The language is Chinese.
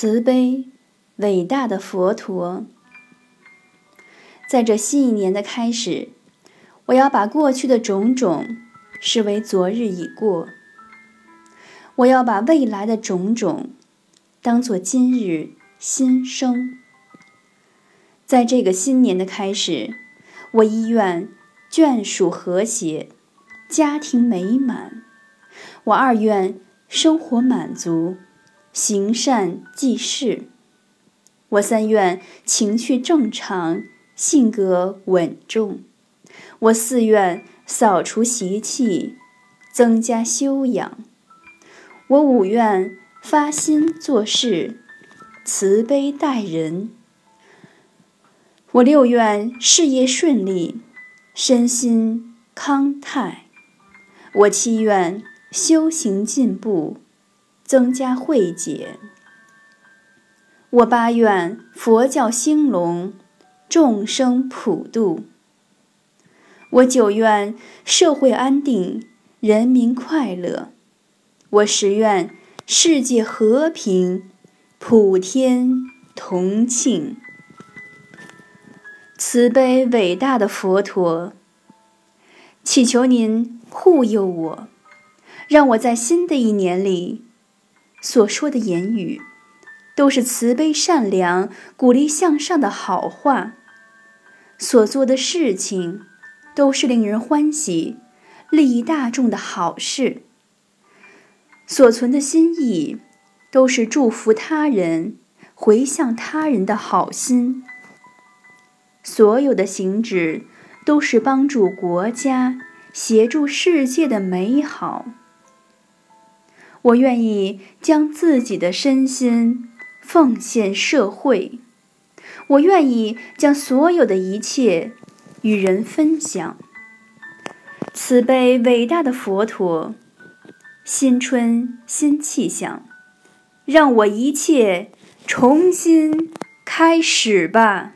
慈悲伟大的佛陀，在这新一年的开始，我要把过去的种种视为昨日已过，我要把未来的种种当作今日新生。在这个新年的开始，我一愿眷属和谐，家庭美满；我二愿生活满足。行善济世，我三愿情绪正常，性格稳重；我四愿扫除习气，增加修养；我五愿发心做事，慈悲待人；我六愿事业顺利，身心康泰；我七愿修行进步。增加慧解。我八愿佛教兴隆，众生普度。我九愿社会安定，人民快乐。我十愿世界和平，普天同庆。慈悲伟大的佛陀，祈求您护佑我，让我在新的一年里。所说的言语，都是慈悲善良、鼓励向上的好话；所做的事情，都是令人欢喜、利益大众的好事；所存的心意，都是祝福他人、回向他人的好心；所有的行止，都是帮助国家、协助世界的美好。我愿意将自己的身心奉献社会，我愿意将所有的一切与人分享。慈悲伟大的佛陀，新春新气象，让我一切重新开始吧。